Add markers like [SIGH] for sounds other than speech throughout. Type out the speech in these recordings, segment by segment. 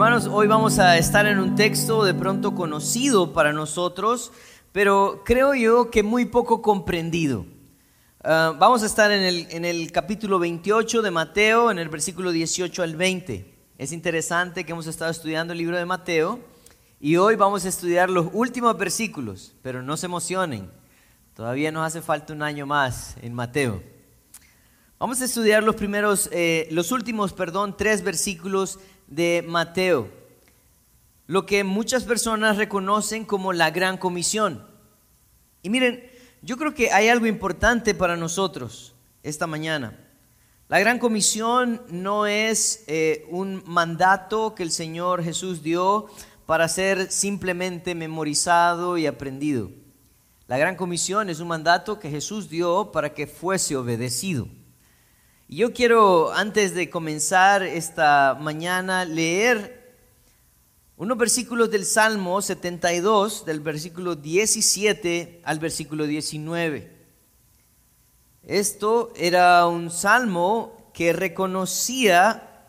Hermanos, hoy vamos a estar en un texto de pronto conocido para nosotros, pero creo yo que muy poco comprendido. Ah, vamos a estar en el, en el capítulo 28 de Mateo, en el versículo 18 al 20. Es interesante que hemos estado estudiando el libro de Mateo y hoy vamos a estudiar los últimos versículos, pero no se emocionen, todavía nos hace falta un año más en Mateo. Vamos a estudiar los primeros, eh, los últimos, perdón, tres versículos de Mateo, lo que muchas personas reconocen como la gran comisión. Y miren, yo creo que hay algo importante para nosotros esta mañana. La gran comisión no es eh, un mandato que el Señor Jesús dio para ser simplemente memorizado y aprendido. La gran comisión es un mandato que Jesús dio para que fuese obedecido. Yo quiero, antes de comenzar esta mañana, leer unos versículos del Salmo 72, del versículo 17 al versículo 19. Esto era un salmo que reconocía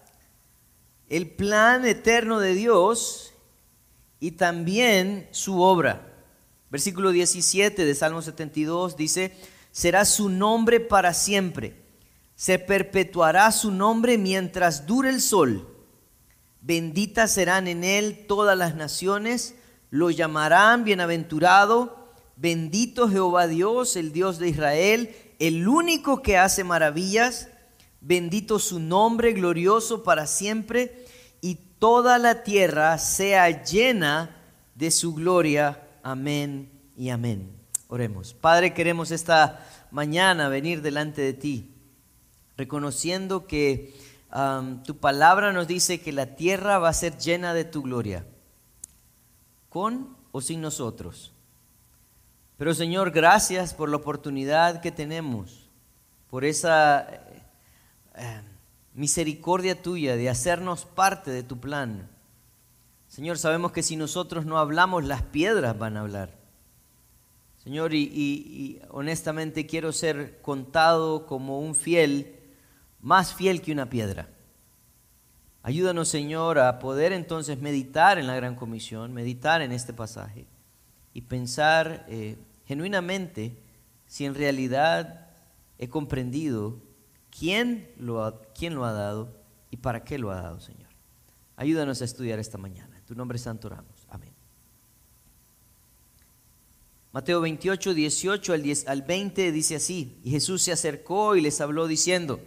el plan eterno de Dios y también su obra. Versículo 17 de Salmo 72 dice, será su nombre para siempre se perpetuará su nombre mientras dure el sol. Benditas serán en él todas las naciones, lo llamarán bienaventurado, bendito Jehová Dios, el Dios de Israel, el único que hace maravillas, bendito su nombre glorioso para siempre, y toda la tierra sea llena de su gloria. Amén y amén. Oremos. Padre, queremos esta mañana venir delante de ti reconociendo que tu palabra nos dice que la tierra va a ser llena de tu gloria, con o sin nosotros. Pero Señor, gracias por la oportunidad que tenemos, por esa eh, eh, misericordia tuya de hacernos parte de tu plan. Señor, sabemos que si nosotros no hablamos, las piedras van a hablar. Señor, y honestamente quiero ser contado como un fiel más fiel que una piedra. Ayúdanos, Señor, a poder entonces meditar en la gran comisión, meditar en este pasaje y pensar eh, genuinamente si en realidad he comprendido quién lo, ha, quién lo ha dado y para qué lo ha dado, Señor. Ayúdanos a estudiar esta mañana. En tu nombre santo oramos. Amén. Mateo 28, 18 al, 10, al 20 dice así, y Jesús se acercó y les habló diciendo,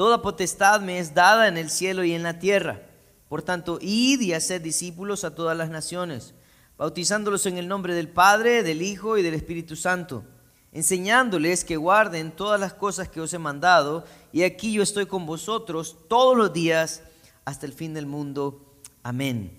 Toda potestad me es dada en el cielo y en la tierra. Por tanto, id y haced discípulos a todas las naciones, bautizándolos en el nombre del Padre, del Hijo y del Espíritu Santo, enseñándoles que guarden todas las cosas que os he mandado, y aquí yo estoy con vosotros todos los días hasta el fin del mundo. Amén.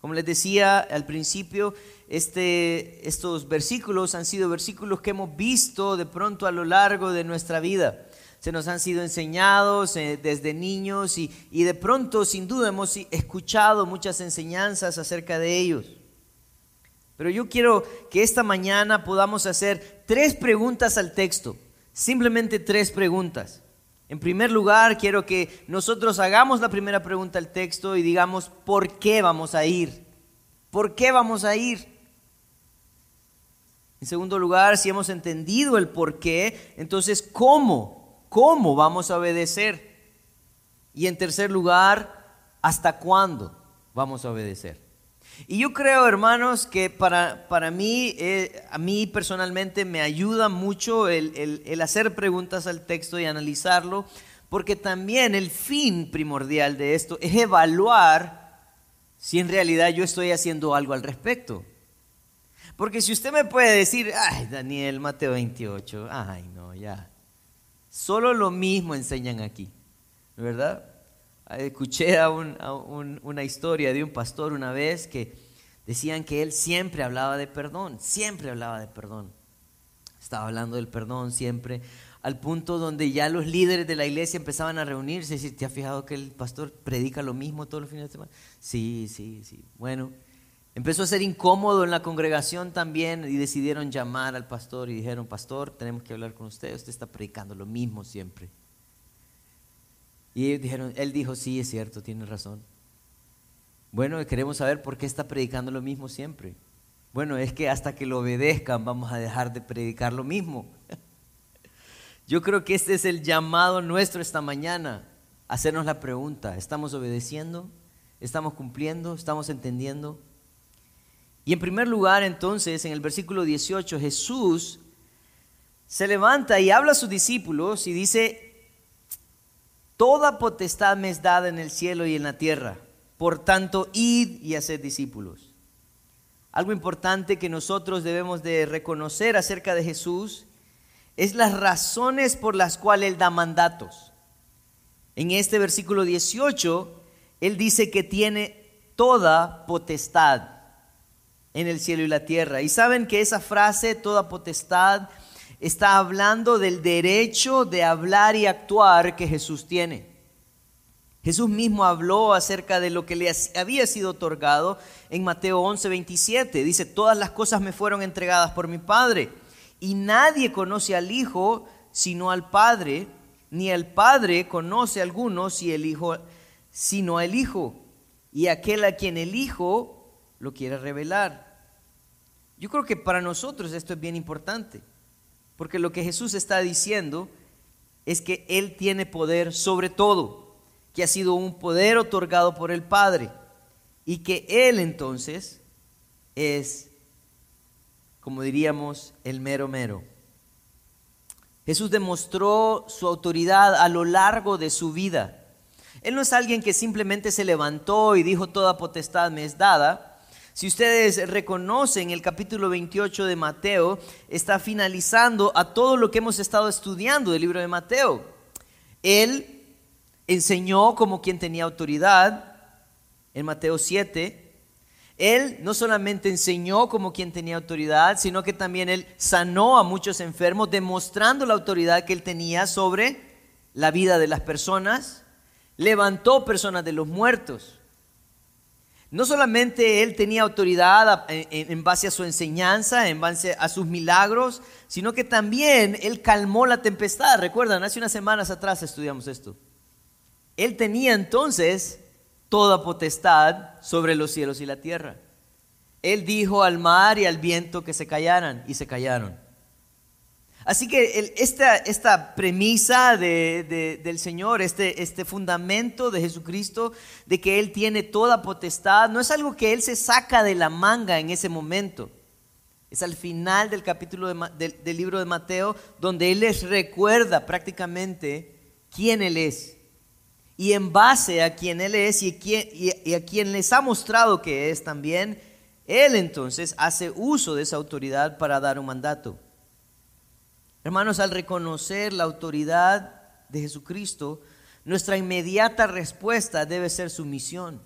Como les decía al principio, este, estos versículos han sido versículos que hemos visto de pronto a lo largo de nuestra vida se nos han sido enseñados eh, desde niños y, y de pronto sin duda hemos escuchado muchas enseñanzas acerca de ellos. Pero yo quiero que esta mañana podamos hacer tres preguntas al texto, simplemente tres preguntas. En primer lugar, quiero que nosotros hagamos la primera pregunta al texto y digamos, ¿por qué vamos a ir? ¿Por qué vamos a ir? En segundo lugar, si hemos entendido el por qué, entonces, ¿cómo? ¿Cómo vamos a obedecer? Y en tercer lugar, ¿hasta cuándo vamos a obedecer? Y yo creo, hermanos, que para, para mí, eh, a mí personalmente me ayuda mucho el, el hacer preguntas al texto y analizarlo, porque también el fin primordial de esto es evaluar si en realidad yo estoy haciendo algo al respecto. Porque si usted me puede decir, ay, Daniel, Mateo 28, ay, no, ya, Solo lo mismo enseñan aquí, ¿verdad? Escuché a, una historia de un pastor una vez que decían que él siempre hablaba de perdón, siempre hablaba de perdón. Estaba hablando del perdón siempre, al punto donde ya los líderes de la iglesia empezaban a reunirse y decir, ¿te has fijado que el pastor predica lo mismo todos los fines de semana? Sí, sí, sí. Bueno, Empezó a ser incómodo en la congregación también y decidieron llamar al pastor y dijeron, pastor, tenemos que hablar con usted, usted está predicando lo mismo siempre. Y dijeron, él dijo, sí, es cierto, tiene razón. Bueno, queremos saber por qué está predicando lo mismo siempre. Bueno, es que hasta que lo obedezcan vamos a dejar de predicar lo mismo. [LAUGHS] Yo creo que este es el llamado nuestro esta mañana, hacernos la pregunta, ¿estamos obedeciendo? ¿Estamos cumpliendo? ¿Estamos entendiendo? Y en primer lugar, entonces, en el versículo 18, Jesús se levanta y habla a sus discípulos y dice, Toda potestad me es dada en el cielo y en la tierra. Por tanto, id y haced discípulos. Algo importante que nosotros debemos de reconocer acerca de Jesús es las razones por las cuales Él da mandatos. En este versículo 18, Él dice que tiene toda potestad en el cielo y la tierra. Y saben que esa frase, toda potestad, está hablando del derecho de hablar y actuar que Jesús tiene. Jesús mismo habló acerca de lo que le había sido otorgado en Mateo 11, 27. Dice, todas las cosas me fueron entregadas por mi Padre. Y nadie conoce al Hijo sino al Padre, ni el Padre conoce a alguno si el Hijo, sino al Hijo, y aquel a quien el Hijo lo quiere revelar. Yo creo que para nosotros esto es bien importante, porque lo que Jesús está diciendo es que Él tiene poder sobre todo que ha sido un poder otorgado por el Padre y que Él entonces es, como diríamos, el mero mero. Jesús demostró su autoridad a lo largo de su vida. Él no es alguien que simplemente se levantó y dijo toda potestad me es dada. Si ustedes reconocen el capítulo 28 de Mateo, está finalizando a todo lo que hemos estado estudiando del libro de Mateo. Él enseñó como quien tenía autoridad en Mateo 7. Él no solamente enseñó como quien tenía autoridad, sino que también él sanó a muchos enfermos, demostrando la autoridad que él tenía sobre la vida de las personas. Levantó personas de los muertos. No solamente él tenía autoridad en base a su enseñanza, en base a sus milagros, sino que también él calmó la tempestad. Recuerdan, hace unas semanas atrás estudiamos esto. Él tenía entonces toda potestad sobre los cielos y la tierra. Él dijo al mar y al viento que se callaran y se callaron. Así que esta, esta, premisa del Señor, este, este fundamento de Jesucristo, de que Él tiene toda potestad, no es algo que Él se saca de la manga en ese momento. Es al final del capítulo del libro de Mateo donde Él les recuerda prácticamente quién Él es y en base a quien Él es y, a quien les ha mostrado que es también, Él entonces hace uso de esa autoridad para dar un mandato. Hermanos, al reconocer la autoridad de Jesucristo, nuestra inmediata respuesta debe ser sumisión.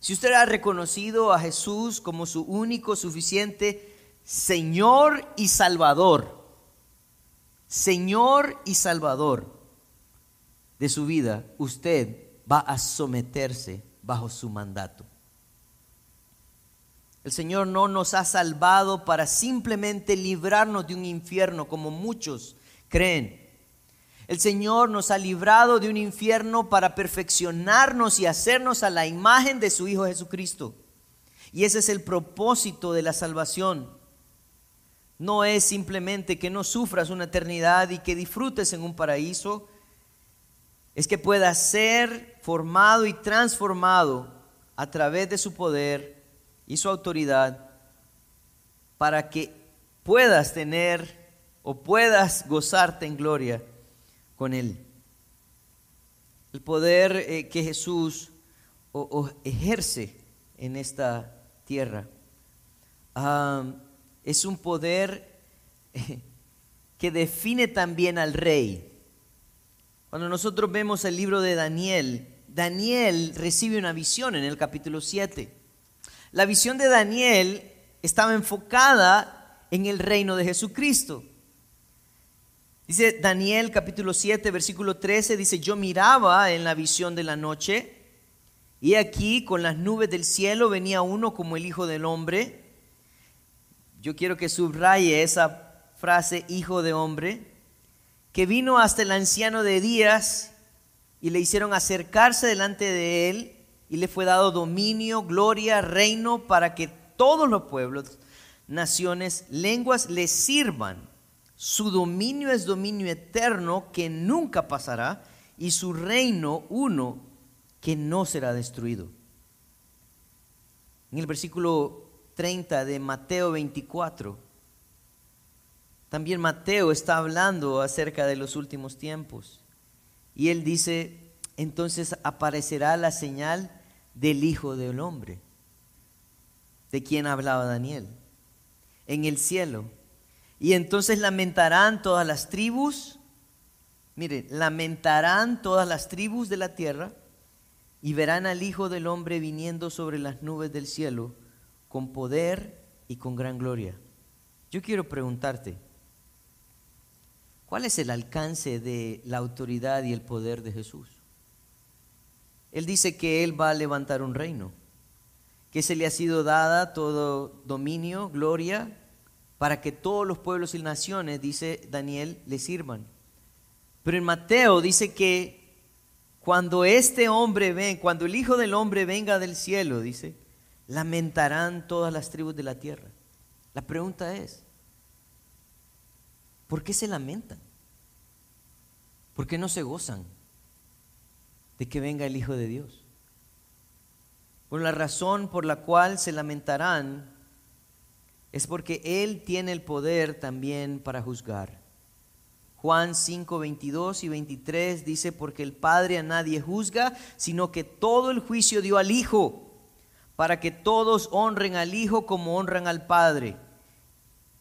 Si usted ha reconocido a Jesús como su único, suficiente Señor y Salvador, Señor y Salvador, de su vida, usted va a someterse bajo su mandato. El Señor no nos ha salvado para simplemente librarnos de un infierno como muchos creen. El Señor nos ha librado de un infierno para perfeccionarnos y hacernos a la imagen de su Hijo Jesucristo. Y ese es el propósito de la salvación. No es simplemente que no sufras una eternidad y que disfrutes en un paraíso, es que pueda ser formado y transformado a través de su poder y su autoridad para que puedas tener o puedas gozarte en gloria con Él. El poder eh, que Jesús ejerce en esta tierra es un poder que define también al rey. Cuando nosotros vemos el libro de Daniel, Daniel recibe una visión en el capítulo 7. La visión de Daniel estaba enfocada en el reino de Jesucristo. Dice Daniel capítulo 7, versículo 13, dice, yo miraba en la visión de la noche y aquí con las nubes del cielo venía uno como el Hijo del Hombre. Yo quiero que subraye esa frase, Hijo de Hombre que vino hasta el anciano de Días y le hicieron acercarse delante de él y le fue dado dominio, gloria, reino para que todos los pueblos, naciones, lenguas le sirvan. Su dominio es dominio eterno que nunca pasará y su reino uno que no será destruido. En el versículo 30 de Mateo 24, también Mateo está hablando acerca de los últimos tiempos. Y él dice, entonces aparecerá la señal del Hijo del Hombre, de quien hablaba Daniel, en el cielo. Y entonces lamentarán todas las tribus, mire, lamentarán todas las tribus de la tierra y verán al Hijo del Hombre viniendo sobre las nubes del cielo con poder y con gran gloria. Yo quiero preguntarte, ¿cuál es el alcance de la autoridad y el poder de Jesús? Él dice que Él va a levantar un reino, que se le ha sido dada todo dominio, gloria, para que todos los pueblos y naciones, dice Daniel, le sirvan. Pero en Mateo dice que cuando este hombre ven, cuando el Hijo del Hombre venga del cielo, dice, lamentarán todas las tribus de la tierra. La pregunta es, ¿por qué se lamentan? ¿Por qué no se gozan de que venga el Hijo de Dios? Por la razón por la cual se lamentarán es porque Él tiene el poder también para juzgar. Juan 5, 22 y 23 dice, porque el Padre a nadie juzga, sino que todo el juicio dio al Hijo, para que todos honren al Hijo como honran al Padre.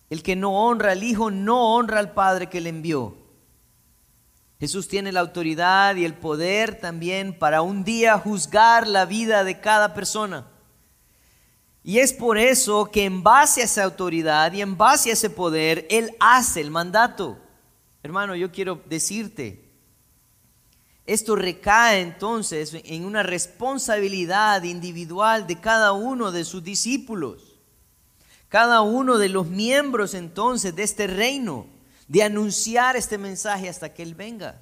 El que no honra al Hijo no honra al Padre que le envió. Jesús tiene la autoridad y el poder también para un día juzgar la vida de cada persona. Y es por eso que en base a esa autoridad y en base a ese poder, Él hace el mandato. Hermano, yo quiero decirte, esto recae entonces en una responsabilidad individual de cada uno de sus discípulos, cada uno de los miembros entonces de este reino, de anunciar este mensaje hasta que Él venga.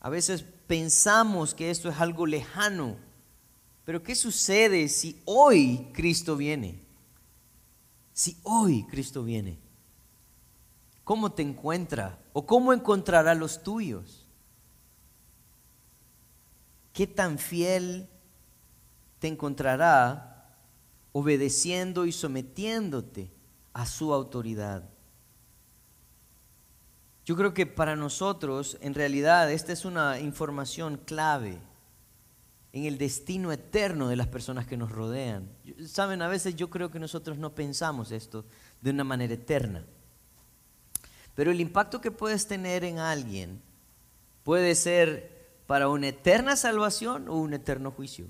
A veces pensamos que esto es algo lejano, pero ¿qué sucede si hoy Cristo viene? Si hoy Cristo viene. ¿Cómo te encuentra? ¿O cómo encontrará los tuyos? ¿Qué tan fiel te encontrará obedeciendo y sometiéndote a su autoridad? Yo creo que para nosotros, en realidad, esta es una información clave en el destino eterno de las personas que nos rodean. Saben, a veces yo creo que nosotros no pensamos esto de una manera eterna. Pero el impacto que puedes tener en alguien puede ser para una eterna salvación o un eterno juicio.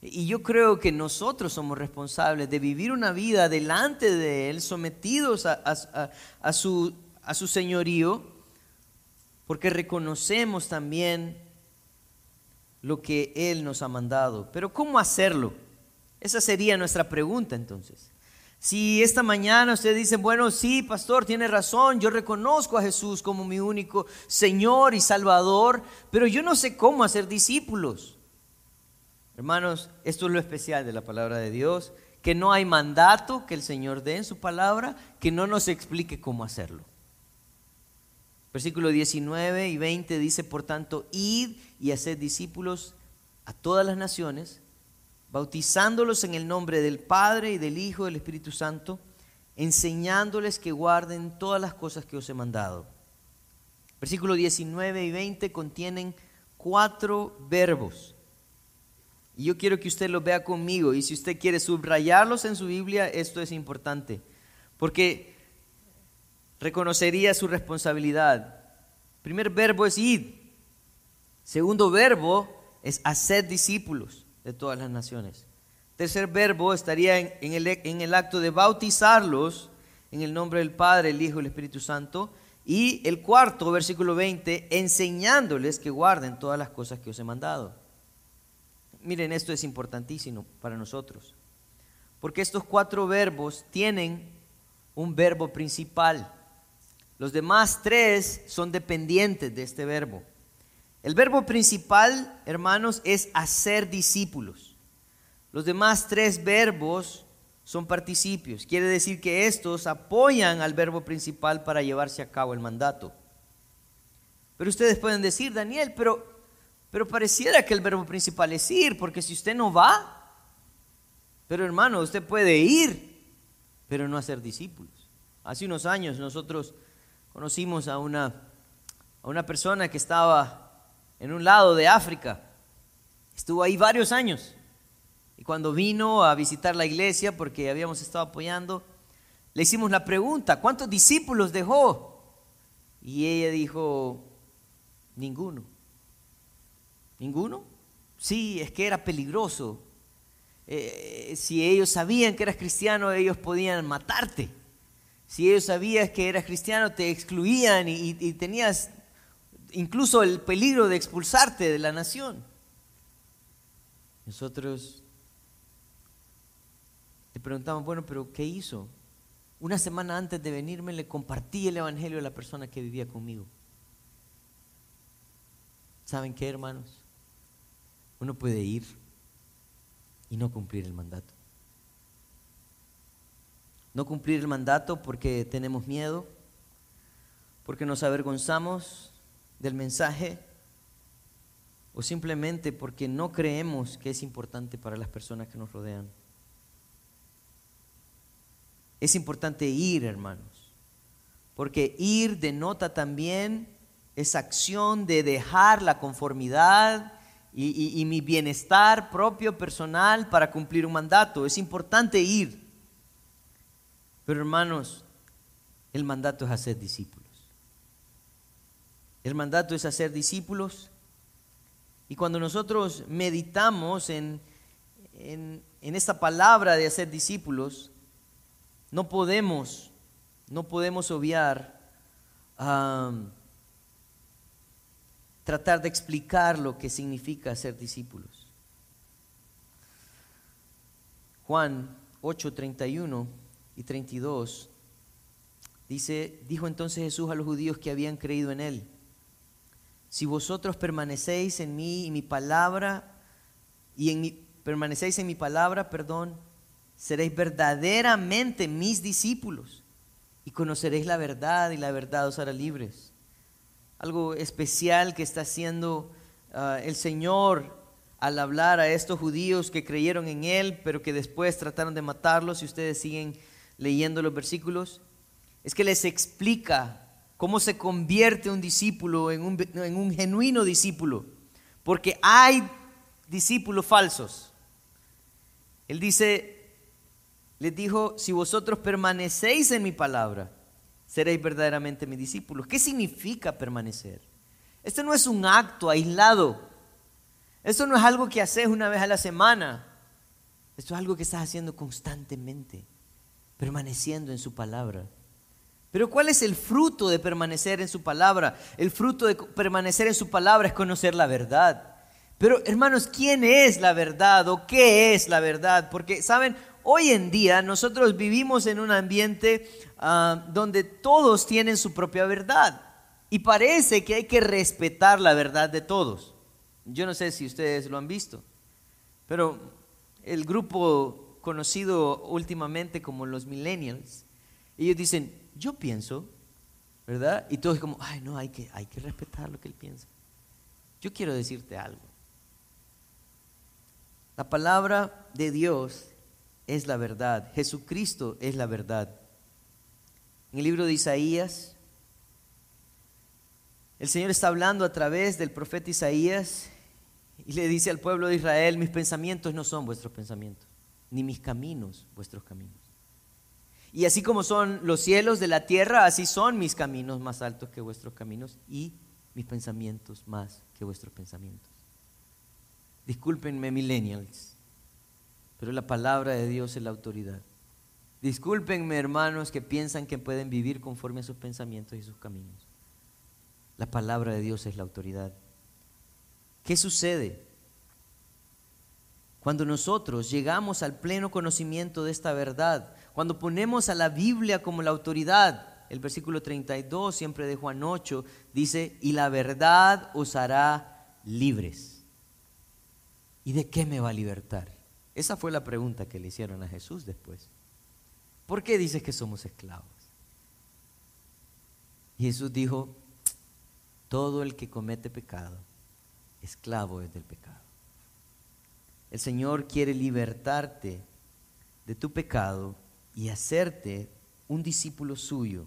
Y yo creo que nosotros somos responsables de vivir una vida delante de Él, sometidos a, su, a su señorío, porque reconocemos también lo que Él nos ha mandado. Pero ¿cómo hacerlo? Esa sería nuestra pregunta entonces. Si esta mañana usted dice, bueno, sí, pastor, tiene razón, yo reconozco a Jesús como mi único Señor y Salvador, pero yo no sé cómo hacer discípulos. Hermanos, esto es lo especial de la palabra de Dios, que no hay mandato que el Señor dé en su palabra que no nos explique cómo hacerlo. Versículo 19 y 20 dice, por tanto, id y haced discípulos a todas las naciones bautizándolos en el nombre del Padre y del Hijo y del Espíritu Santo, enseñándoles que guarden todas las cosas que os he mandado. Versículos 19 y 20 contienen cuatro verbos. Y yo quiero que usted los vea conmigo. Y si usted quiere subrayarlos en su Biblia, esto es importante. Porque reconocería su responsabilidad. Primer verbo es id. Segundo verbo es hacer discípulos de todas las naciones. Tercer verbo estaría en, el, en el acto de bautizarlos en el nombre del Padre, el Hijo y el Espíritu Santo. Y el cuarto, versículo 20, enseñándoles que guarden todas las cosas que os he mandado. Miren, esto es importantísimo para nosotros. Porque estos cuatro verbos tienen un verbo principal. Los demás tres son dependientes de este verbo. El verbo principal, hermanos, es hacer discípulos. Los demás tres verbos son participios. Quiere decir que estos apoyan al verbo principal para llevarse a cabo el mandato. Pero ustedes pueden decir, Daniel, pero, pero pareciera que el verbo principal es ir, porque si usted no va, pero hermano, usted puede ir, pero no hacer discípulos. Hace unos años nosotros conocimos a una, a una persona que estaba en un lado de África. Estuvo ahí varios años. Y cuando vino a visitar la iglesia, porque habíamos estado apoyando, le hicimos la pregunta, ¿cuántos discípulos dejó? Y ella dijo, ninguno. ¿Ninguno? Sí, es que era peligroso. Eh, si ellos sabían que eras cristiano, ellos podían matarte. Si ellos sabían que eras cristiano, te excluían y, tenías incluso el peligro de expulsarte de la nación. Nosotros le preguntamos, bueno, pero ¿qué hizo? Una semana antes de venirme le compartí el Evangelio a la persona que vivía conmigo. ¿Saben qué, hermanos? Uno puede ir y no cumplir el mandato. No cumplir el mandato porque tenemos miedo, porque nos avergonzamos del mensaje o simplemente porque no creemos que es importante para las personas que nos rodean. Es importante ir, hermanos, porque ir denota también esa acción de dejar la conformidad y, mi bienestar propio, personal, para cumplir un mandato. Es importante ir. Pero hermanos, el mandato es hacer discípulos. El mandato es hacer discípulos. Y cuando nosotros meditamos en, en, esta palabra de hacer discípulos, no podemos, no podemos obviar tratar de explicar lo que significa ser discípulos. Juan 8:31 y 32, dice, dijo entonces Jesús a los judíos que habían creído en él, si vosotros permanecéis en mí y mi palabra, y en mi, permanecéis en mi palabra, perdón, seréis verdaderamente mis discípulos y conoceréis la verdad y la verdad os hará libres. Algo especial que está haciendo ah, el Señor al hablar a estos judíos que creyeron en Él, pero que después trataron de matarlos, si ustedes siguen leyendo los versículos, es que les explica cómo se convierte un discípulo en un, en un genuino discípulo. Porque hay discípulos falsos. Él dice, les dijo, si vosotros permanecéis en mi palabra, seréis verdaderamente mis discípulos. ¿Qué significa permanecer? Esto no es un acto aislado. Esto no es algo que haces una vez a la semana. Esto es algo que estás haciendo constantemente permaneciendo en su palabra. Pero ¿cuál es el fruto de permanecer en su palabra? El fruto de permanecer en su palabra es conocer la verdad. Pero hermanos, ¿quién es la verdad o qué es la verdad? Porque, ¿saben? Hoy en día nosotros vivimos en un ambiente ah, donde todos tienen su propia verdad y parece que hay que respetar la verdad de todos. Yo no sé si ustedes lo han visto, pero el grupo conocido últimamente como los millennials. Ellos dicen, yo pienso, ¿verdad? Y todos como, ay, no, hay que, hay que respetar lo que él piensa. Yo quiero decirte algo. La palabra de Dios es la verdad. Jesucristo es la verdad. En el libro de Isaías, el Señor está hablando a través del profeta Isaías y le dice al pueblo de Israel, mis pensamientos no son vuestros pensamientos ni mis caminos vuestros caminos. Y así como son los cielos de la tierra, así son mis caminos más altos que vuestros caminos y mis pensamientos más que vuestros pensamientos. Discúlpenme, millennials, pero la palabra de Dios es la autoridad. Discúlpenme, hermanos, que piensan que pueden vivir conforme a sus pensamientos y sus caminos. La palabra de Dios es la autoridad. ¿Qué sucede? Cuando nosotros llegamos al pleno conocimiento de esta verdad, cuando ponemos a la Biblia como la autoridad, el versículo 32 siempre de Juan 8 dice, y la verdad os hará libres. ¿Y de qué me va a libertar? Esa fue la pregunta que le hicieron a Jesús después. ¿Por qué dices que somos esclavos? Jesús dijo, todo el que comete pecado, esclavo es del pecado. El Señor quiere libertarte de tu pecado y hacerte un discípulo suyo.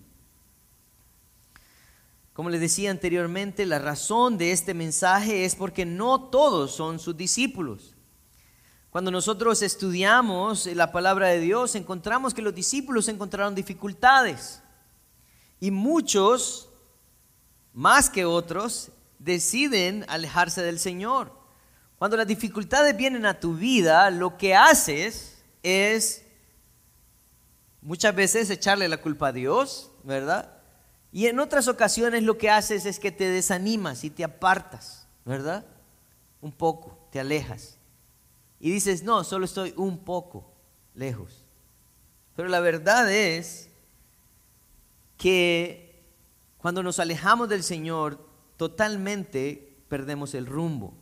Como les decía anteriormente, la razón de este mensaje es porque no todos son sus discípulos. Cuando nosotros estudiamos la palabra de Dios, encontramos que los discípulos encontraron dificultades. Y muchos, más que otros, deciden alejarse del Señor. Cuando las dificultades vienen a tu vida, lo que haces es muchas veces echarle la culpa a Dios, ¿verdad? Y en otras ocasiones lo que haces es que te desanimas y te apartas, ¿verdad? Un poco, te alejas y dices, no, solo estoy un poco lejos. Pero la verdad es que cuando nos alejamos del Señor, totalmente perdemos el rumbo.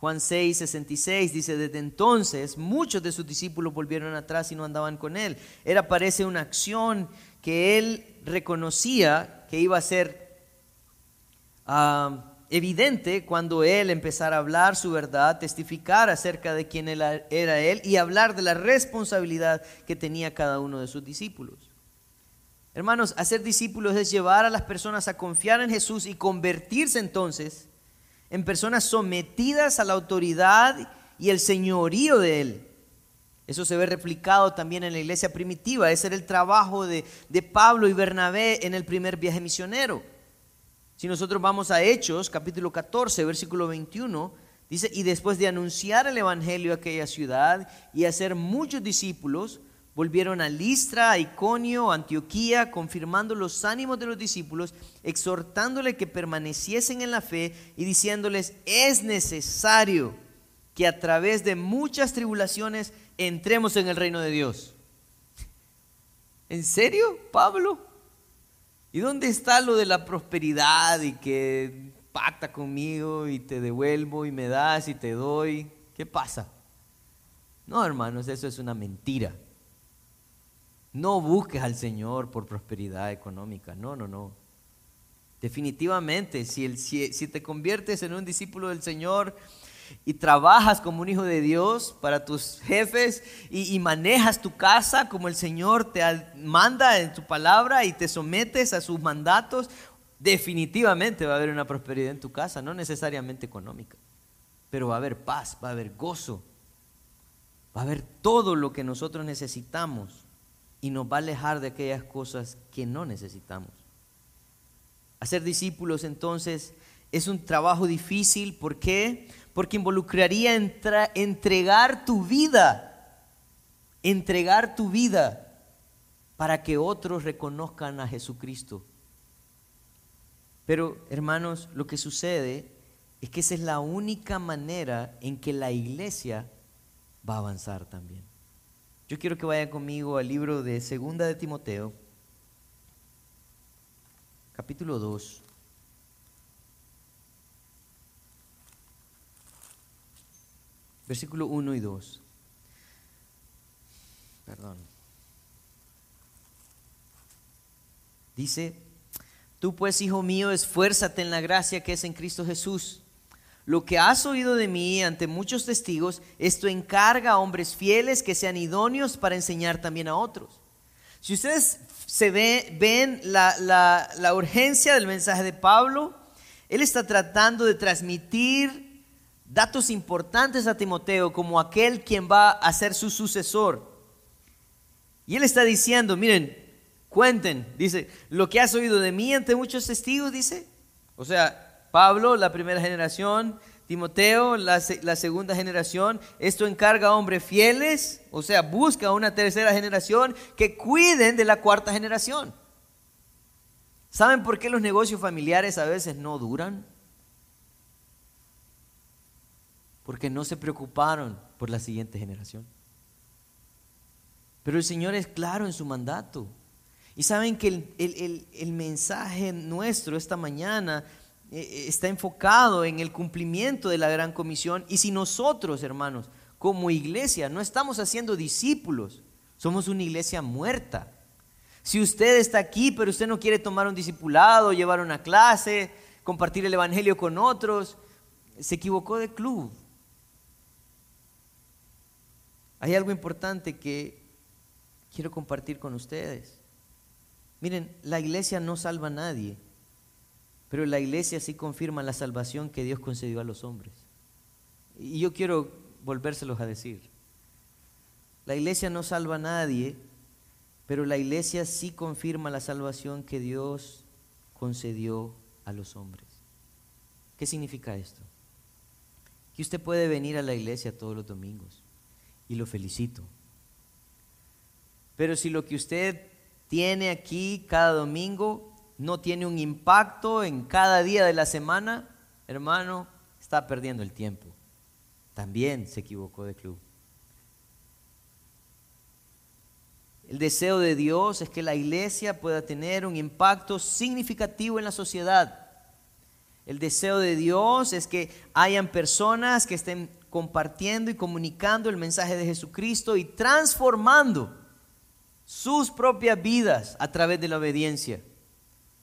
Juan 6, 66 dice, desde entonces muchos de sus discípulos volvieron atrás y no andaban con él. Era, parece, una acción que él reconocía que iba a ser ah, evidente cuando él empezara a hablar su verdad, testificar acerca de quién era él y hablar de la responsabilidad que tenía cada uno de sus discípulos. Hermanos, hacer discípulos es llevar a las personas a confiar en Jesús y convertirse entonces en personas sometidas a la autoridad y el señorío de Él. Eso se ve replicado también en la iglesia primitiva. Ese era el trabajo de, de Pablo y Bernabé en el primer viaje misionero. Si nosotros vamos a Hechos, capítulo 14, versículo 21, dice, y después de anunciar el Evangelio a aquella ciudad y hacer muchos discípulos, volvieron a Listra, a Iconio, a Antioquía, confirmando los ánimos de los discípulos, exhortándole que permaneciesen en la fe y diciéndoles, es necesario que a través de muchas tribulaciones entremos en el reino de Dios. ¿En serio, Pablo? ¿Y dónde está lo de la prosperidad y que pacta conmigo y te devuelvo y me das y te doy? ¿Qué pasa? No, hermanos, eso es una mentira. No busques al Señor por prosperidad económica. No, no, no. Definitivamente, si, te conviertes en un discípulo del Señor, y trabajas como un hijo de Dios para tus jefes y, manejas tu casa como el Señor te manda en tu palabra y te sometes a sus mandatos, definitivamente va a haber una prosperidad en tu casa, no necesariamente económica, pero va a haber paz, va a haber gozo, va a haber todo lo que nosotros necesitamos y nos va a alejar de aquellas cosas que no necesitamos. Hacer discípulos entonces es un trabajo difícil, ¿por qué? porque involucraría entregar tu vida, entregar tu vida para que otros reconozcan a Jesucristo. Pero hermanos, lo que sucede es que esa es la única manera en que la iglesia va a avanzar también. Yo quiero que vayan conmigo al libro de Segunda de Timoteo, capítulo 2. versículo 1 y 2. Perdón. Dice, tú pues, hijo mío, esfuérzate en la gracia que es en Cristo Jesús. Lo que has oído de mí ante muchos testigos, esto encarga a hombres fieles que sean idóneos para enseñar también a otros. Si ustedes se ve, ven la, la urgencia del mensaje de Pablo, él está tratando de transmitir datos importantes a Timoteo como aquel quien va a ser su sucesor. Y él está diciendo, miren, cuenten, dice, lo que has oído de mí ante muchos testigos, dice. O sea, Pablo, la primera generación, Timoteo, la, segunda generación, esto encarga a hombres fieles, o sea, busca una tercera generación que cuiden de la cuarta generación. ¿Saben por qué los negocios familiares a veces no duran? porque no se preocuparon por la siguiente generación. Pero el Señor es claro en su mandato. Y saben que el, mensaje nuestro esta mañana está enfocado en el cumplimiento de la gran comisión y si nosotros, hermanos, como iglesia no estamos haciendo discípulos, somos una iglesia muerta. Si usted está aquí pero usted no quiere tomar un discipulado, llevar una clase, compartir el Evangelio con otros, se equivocó de club. Hay algo importante que quiero compartir con ustedes. Miren, la iglesia no salva a nadie, pero la iglesia sí confirma la salvación que Dios concedió a los hombres. Y yo quiero volvérselos a decir. La iglesia no salva a nadie, pero la iglesia sí confirma la salvación que Dios concedió a los hombres. ¿Qué significa esto? Que usted puede venir a la iglesia todos los domingos y lo felicito. Pero si lo que usted tiene aquí cada domingo no tiene un impacto en cada día de la semana, hermano, está perdiendo el tiempo. También se equivocó de club. El deseo de Dios es que la iglesia pueda tener un impacto significativo en la sociedad. El deseo de Dios es que hayan personas que estén compartiendo y comunicando el mensaje de Jesucristo y transformando sus propias vidas a través de la obediencia.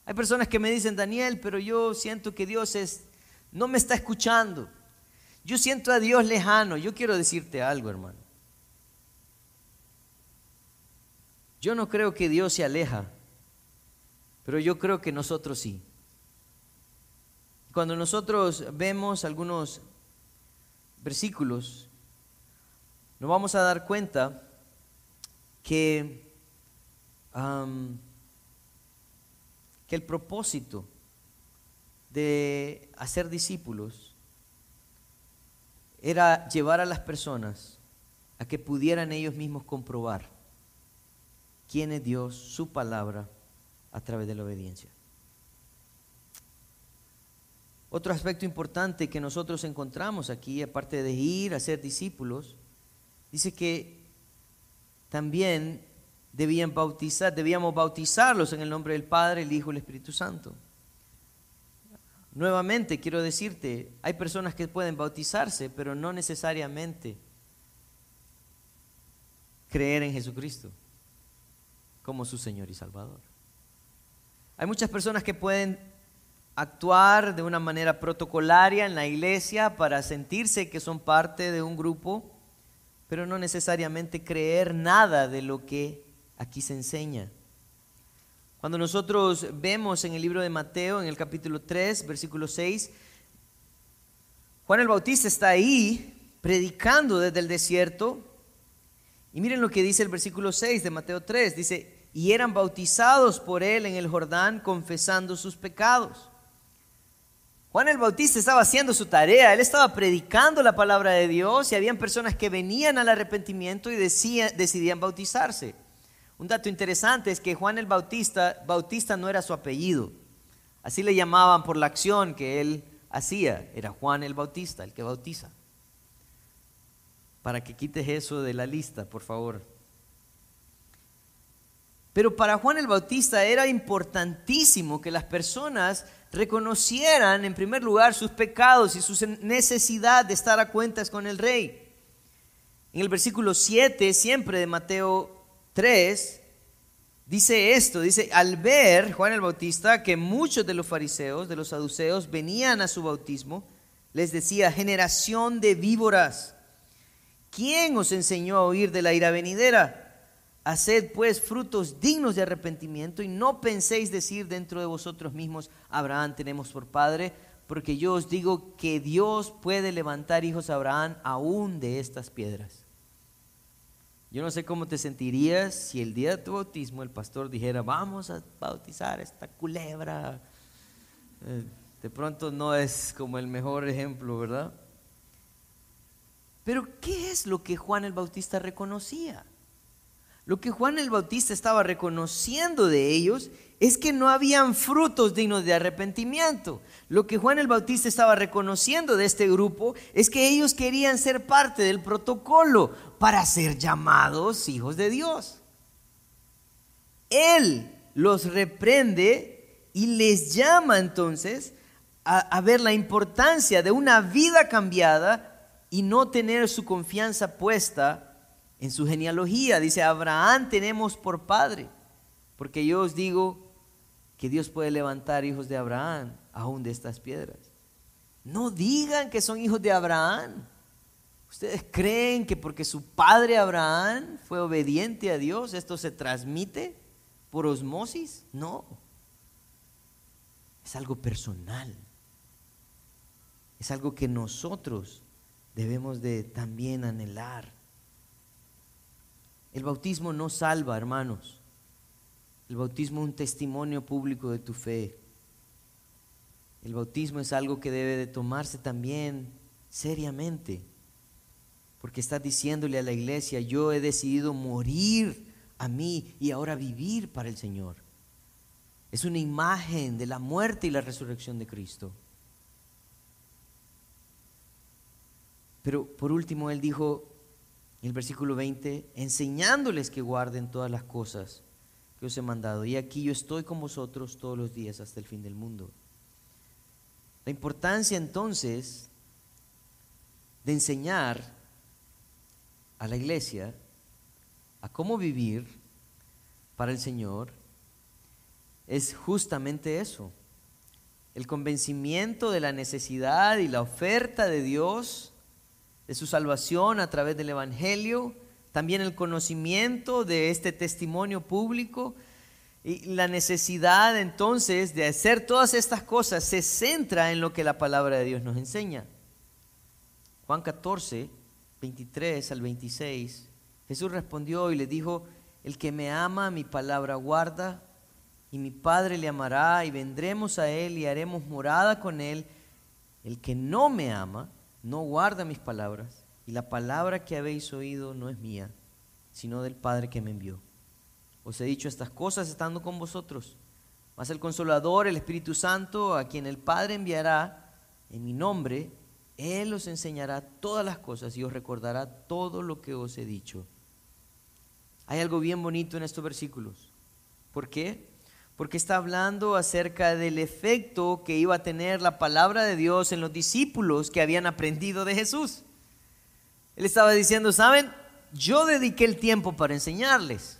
Hay personas que me dicen, Daniel, pero yo siento que Dios es, no me está escuchando. Yo siento a Dios lejano. Yo quiero decirte algo, hermano. Yo no creo que Dios se aleja, pero yo creo que nosotros sí. Cuando nosotros vemos algunos versículos, nos vamos a dar cuenta que, que el propósito de hacer discípulos era llevar a las personas a que pudieran ellos mismos comprobar quién es Dios, su palabra, a través de la obediencia. Otro aspecto importante que nosotros encontramos aquí, aparte de ir a ser discípulos, dice que también debíamos bautizarlos en el nombre del Padre, el Hijo y el Espíritu Santo. Nuevamente quiero decirte, hay personas que pueden bautizarse, pero no necesariamente creer en Jesucristo como su Señor y Salvador. Hay muchas personas que pueden actuar de una manera protocolaria en la iglesia para sentirse que son parte de un grupo, pero no necesariamente creer nada de lo que aquí se enseña. Cuando nosotros vemos en el libro de Mateo, en el capítulo 3, versículo 6, Juan el Bautista está ahí predicando desde el desierto. Y miren lo que dice el versículo 6 de Mateo 3. Dice, y eran bautizados por él en el Jordán confesando sus pecados. Juan el Bautista estaba haciendo su tarea, él estaba predicando la palabra de Dios y habían personas que venían al arrepentimiento y decidían bautizarse. Un dato interesante es que Juan el Bautista, Bautista no era su apellido, así le llamaban por la acción que él hacía, era Juan el Bautista, el que bautiza. Para que quites eso de la lista, por favor. Pero para Juan el Bautista era importantísimo que las personas reconocieran en primer lugar sus pecados y su necesidad de estar a cuentas con el rey. En el versículo 7, siempre de Mateo 3, dice esto, dice, al ver Juan el Bautista que muchos de los fariseos, de los saduceos, venían a su bautismo, les decía, generación de víboras, ¿quién os enseñó a oír de la ira venidera? Haced pues frutos dignos de arrepentimiento y no penséis decir dentro de vosotros mismos, Abraham tenemos por padre, porque yo os digo que Dios puede levantar hijos a Abraham aún de estas piedras. Yo no sé cómo te sentirías si el día de tu bautismo el pastor dijera, vamos a bautizar esta culebra. Eh, de pronto no es como el mejor ejemplo, ¿verdad? Pero ¿qué es lo que Juan el Bautista reconocía? Lo que Juan el Bautista estaba reconociendo de ellos es que no habían frutos dignos de arrepentimiento. Lo que Juan el Bautista estaba reconociendo de este grupo es que ellos querían ser parte del protocolo para ser llamados hijos de Dios. Él los reprende y les llama entonces a, ver la importancia de una vida cambiada y no tener su confianza puesta en su genealogía. Dice, Abraham tenemos por padre, porque yo os digo que Dios puede levantar hijos de Abraham aún de estas piedras. No digan que son hijos de Abraham. ¿Ustedes creen que porque su padre Abraham fue obediente a Dios, esto se transmite por osmosis? No. Es algo personal. Es algo que nosotros debemos de también anhelar. El bautismo no salva, hermanos. El bautismo es un testimonio público de tu fe. El bautismo es algo que debe de tomarse también seriamente. Porque estás diciéndole a la iglesia, yo he decidido morir a mí y ahora vivir para el Señor. Es una imagen de la muerte y la resurrección de Cristo. Pero por último, Él dijo el versículo 20, enseñándoles que guarden todas las cosas que os he mandado. Y aquí yo estoy con vosotros todos los días hasta el fin del mundo. La importancia entonces de enseñar a la iglesia a cómo vivir para el Señor es justamente eso. El convencimiento de la necesidad y la oferta de Dios, de su salvación a través del Evangelio, también el conocimiento de este testimonio público y la necesidad entonces de hacer todas estas cosas se centra en lo que la palabra de Dios nos enseña. Juan 14, 23 al 26, Jesús respondió y le dijo, el que me ama, mi palabra guarda, y mi Padre le amará, y vendremos a él y haremos morada con él. El que no me ama, no guarda mis palabras, y la palabra que habéis oído no es mía, sino del Padre que me envió. Os he dicho estas cosas estando con vosotros. Mas el consolador, el Espíritu Santo, a quien el Padre enviará en mi nombre, él os enseñará todas las cosas y os recordará todo lo que os he dicho. Hay algo bien bonito en estos versículos. ¿Por qué? Porque está hablando acerca del efecto que iba a tener la palabra de Dios en los discípulos que habían aprendido de Jesús. Él estaba diciendo, ¿saben? Yo dediqué el tiempo para enseñarles.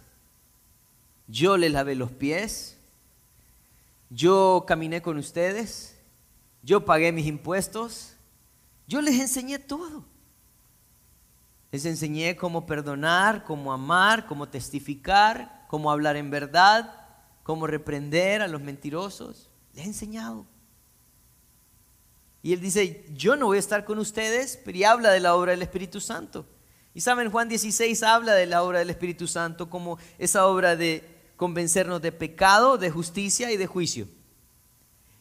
Yo les lavé los pies. Yo caminé con ustedes. Yo pagué mis impuestos. Yo les enseñé todo. Les enseñé cómo perdonar, cómo amar, cómo testificar, cómo hablar en verdad, cómo reprender a los mentirosos. Les he enseñado. Y él dice, yo no voy a estar con ustedes, pero y habla de la obra del Espíritu Santo. Y saben, Juan 16 habla de la obra del Espíritu Santo como esa obra de convencernos de pecado, de justicia y de juicio.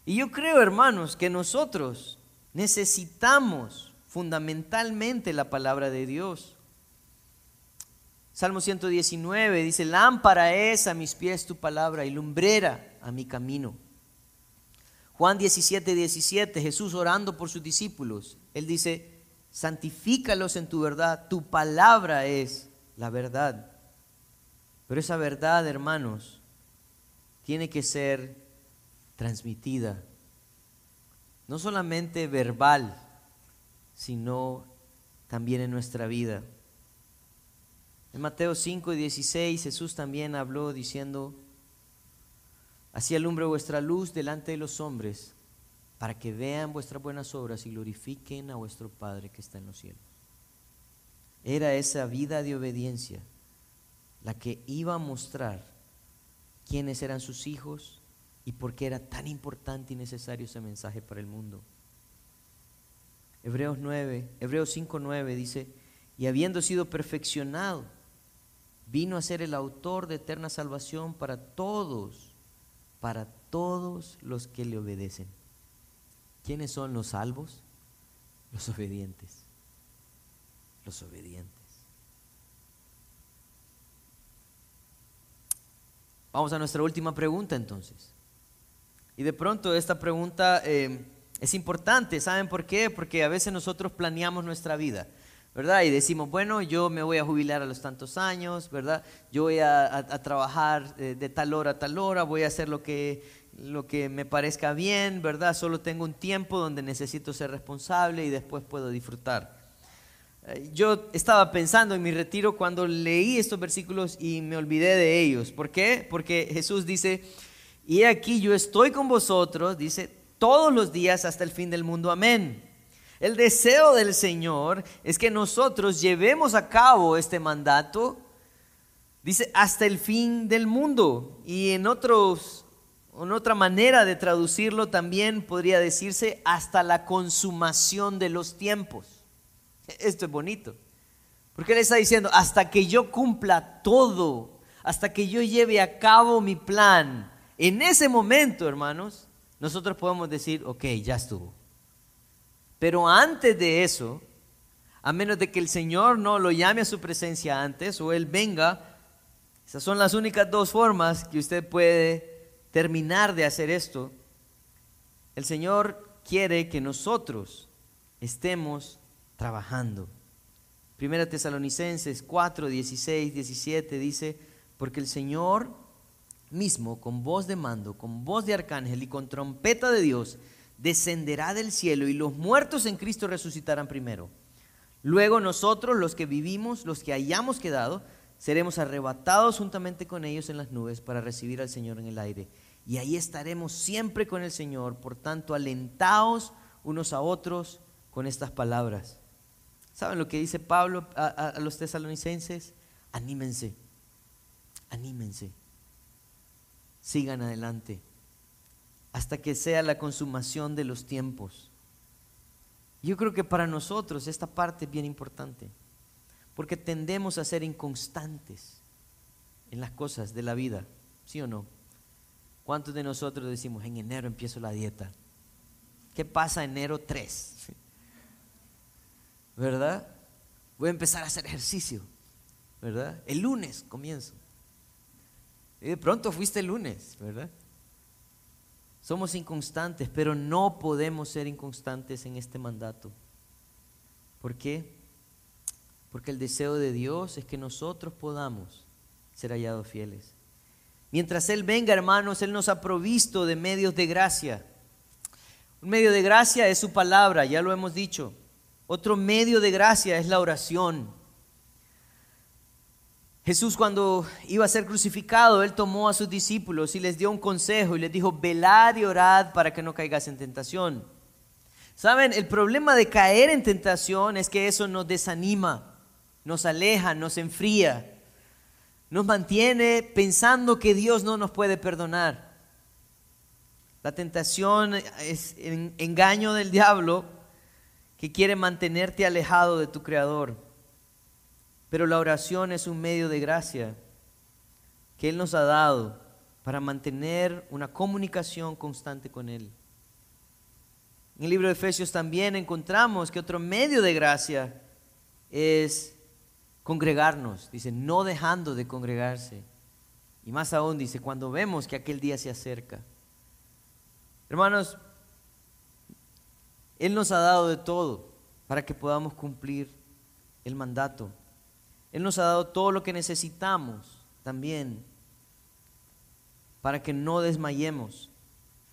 Y yo creo, hermanos, que nosotros Necesitamos fundamentalmente la palabra de Dios. Salmo 119 dice, lámpara es a mis pies tu palabra y lumbrera a mi camino. Juan 17, 17, Jesús orando por sus discípulos, él dice, santifícalos en tu verdad, tu palabra es la verdad. Pero esa verdad, hermanos, tiene que ser transmitida no solamente verbal, sino también en nuestra vida. En Mateo 5 y 16 Jesús también habló diciendo, así alumbre vuestra luz delante de los hombres, para que vean vuestras buenas obras y glorifiquen a vuestro Padre que está en los cielos. Era esa vida de obediencia la que iba a mostrar quiénes eran sus hijos y por qué era tan importante y necesario ese mensaje para el mundo. Hebreos 9, Hebreos 5:9 dice, "Y habiendo sido perfeccionado, vino a ser el autor de eterna salvación para todos, para todos los que le obedecen." ¿Quiénes son los salvos? Los obedientes. Los obedientes. Vamos a nuestra última pregunta entonces. Y de pronto esta pregunta eh, es importante, ¿saben por qué? Porque a veces nosotros planeamos nuestra vida, ¿verdad? Y decimos, bueno, yo me voy a jubilar a los tantos años, ¿verdad? Yo voy a, trabajar eh, de tal hora a tal hora, voy a hacer lo que lo que me parezca bien, ¿verdad? Solo tengo un tiempo donde necesito ser responsable y después puedo disfrutar. Eh, yo estaba pensando en mi retiro cuando leí estos versículos y me olvidé de ellos. ¿Por qué? Porque Jesús dice, y aquí yo estoy con vosotros, dice, todos los días hasta el fin del mundo. Amén. El deseo del Señor es que nosotros llevemos a cabo este mandato, dice, hasta el fin del mundo. Y en, otros, en otra manera de traducirlo también podría decirse hasta la consumación de los tiempos. Esto es bonito. Porque Él está diciendo, hasta que yo cumpla todo, hasta que yo lleve a cabo mi plan, en ese momento, hermanos, nosotros podemos decir, ok, ya estuvo. Pero antes de eso, a menos de que el Señor no lo llame a su presencia antes o Él venga, esas son las únicas dos formas que usted puede terminar de hacer esto. El Señor quiere que nosotros estemos trabajando. Primera Tesalonicenses 4, 16, 17 dice, porque el Señor mismo, con voz de mando, con voz de arcángel y con trompeta de Dios, descenderá del cielo y los muertos en Cristo resucitarán primero. Luego nosotros, los que vivimos, los que hayamos quedado, seremos arrebatados juntamente con ellos en las nubes para recibir al Señor en el aire. Y ahí estaremos siempre con el Señor. Por tanto, alentaos unos a otros con estas palabras. ¿Saben lo que dice Pablo a, los tesalonicenses? Anímense, anímense, sigan adelante hasta que sea la consumación de los tiempos. Yo creo que para nosotros esta parte es bien importante, porque tendemos a ser inconstantes en las cosas de la vida, ¿sí o no? ¿Cuántos de nosotros decimos, en enero empiezo la dieta? ¿Qué pasa enero 3? ¿verdad? Voy a empezar a hacer ejercicio, ¿verdad? El lunes comienzo. Y de pronto fuiste el lunes, ¿verdad? Somos inconstantes, pero no podemos ser inconstantes en este mandato. ¿Por qué? Porque el deseo de Dios es que nosotros podamos ser hallados fieles. Mientras Él venga, hermanos, Él nos ha provisto de medios de gracia. Un medio de gracia es su palabra, ya lo hemos dicho. Otro medio de gracia es la oración. Jesús cuando iba a ser crucificado, él tomó a sus discípulos y les dio un consejo y les dijo, velad y orad para que no caigas en tentación. Saben, el problema de caer en tentación es que eso nos desanima, nos aleja, nos enfría, nos mantiene pensando que Dios no nos puede perdonar. La tentación es engaño del diablo que quiere mantenerte alejado de tu Creador. Pero la oración es un medio de gracia que Él nos ha dado para mantener una comunicación constante con Él. En el libro de Efesios también encontramos que otro medio de gracia es congregarnos. Dice, no dejando de congregarse. Y más aún dice, cuando vemos que aquel día se acerca. Hermanos, él nos ha dado de todo para que podamos cumplir el mandato. Él nos ha dado todo lo que necesitamos también para que no desmayemos.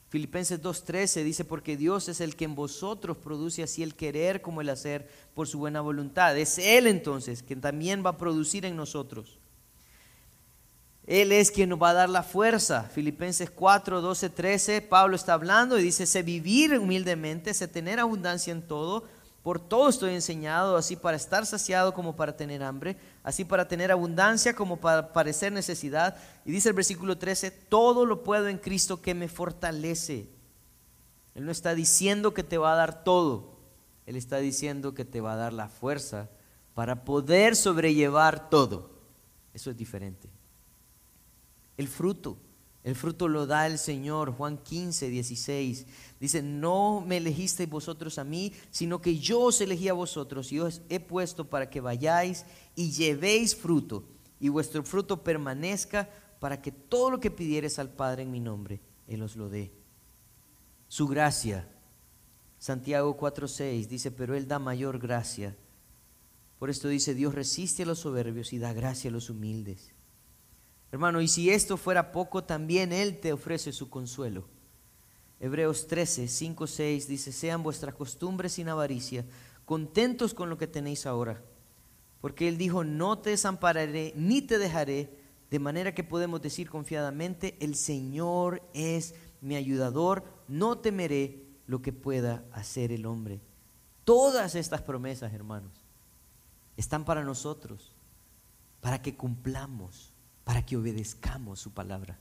Filipenses 2.13 dice, porque Dios es el que en vosotros produce así el querer como el hacer por su buena voluntad. Es Él entonces quien también va a producir en nosotros él es quien nos va a dar la fuerza. Filipenses 4, 12, 13, Pablo está hablando y dice, sé vivir humildemente, sé tener abundancia en todo, por todo estoy enseñado, así para estar saciado como para tener hambre, así para tener abundancia como para parecer necesidad. Y dice el versículo 13, todo lo puedo en Cristo que me fortalece. Él no está diciendo que te va a dar todo, Él está diciendo que te va a dar la fuerza para poder sobrellevar todo. Eso es diferente. El fruto. El fruto lo da el Señor. Juan 15, 16. Dice, no me elegisteis vosotros a mí, sino que yo os elegí a vosotros y os he puesto para que vayáis y llevéis fruto y vuestro fruto permanezca para que todo lo que pidieres al Padre en mi nombre, Él os lo dé. Su gracia. Santiago 4:6 dice, pero Él da mayor gracia. Por esto dice, Dios resiste a los soberbios y da gracia a los humildes. Hermano, y si esto fuera poco, también Él te ofrece su consuelo. Hebreos 13, 5, 6 dice, sean vuestras costumbres sin avaricia, contentos con lo que tenéis ahora. Porque Él dijo, no te desampararé ni te dejaré, de manera que podemos decir confiadamente, el Señor es mi ayudador, no temeré lo que pueda hacer el hombre. Todas estas promesas, hermanos, están para nosotros, para que cumplamos, para que obedezcamos su palabra.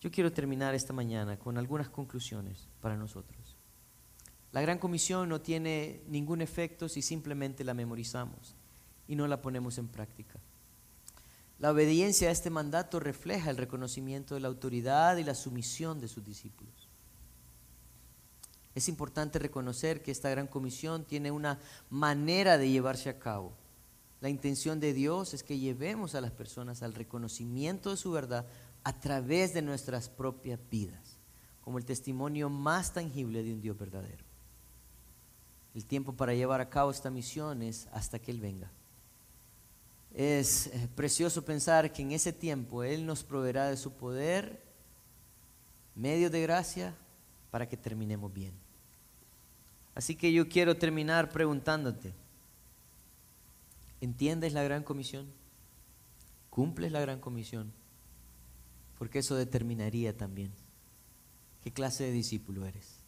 Yo quiero terminar esta mañana con algunas conclusiones para nosotros. La gran comisión no tiene ningún efecto si simplemente la memorizamos y no la ponemos en práctica. La obediencia a este mandato refleja el reconocimiento de la autoridad y la sumisión de sus discípulos. Es importante reconocer que esta gran comisión tiene una manera de llevarse a cabo. La intención de Dios es que llevemos a las personas al reconocimiento de su verdad a través de nuestras propias vidas, como el testimonio más tangible de un Dios verdadero. El tiempo para llevar a cabo esta misión es hasta que Él venga. Es eh, precioso pensar que en ese tiempo Él nos proveerá de su poder, medio de gracia, para que terminemos bien. Así que yo quiero terminar preguntándote, ¿entiendes la gran comisión? ¿Cumples la gran comisión? Porque eso determinaría también qué clase de discípulo eres.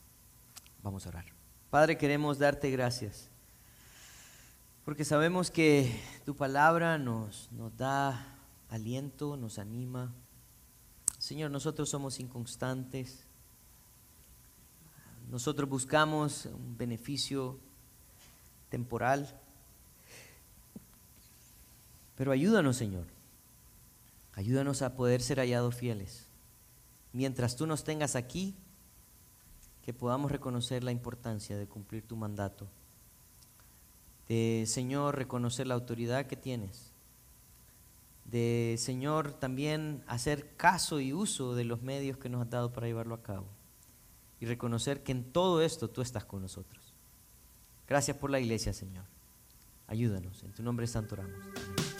Vamos a orar. Padre, queremos darte gracias, porque sabemos que tu palabra nos, nos da aliento, nos anima. Señor, nosotros somos inconstantes. Nosotros buscamos un beneficio temporal. Pero ayúdanos, Señor. Ayúdanos a poder ser hallados fieles. Mientras tú nos tengas aquí, que podamos reconocer la importancia de cumplir tu mandato. De, Señor, reconocer la autoridad que tienes. De, Señor, también hacer caso y uso de los medios que nos has dado para llevarlo a cabo y reconocer que en todo esto tú estás con nosotros. Gracias por la iglesia, Señor. Ayúdanos. En tu nombre santo oramos.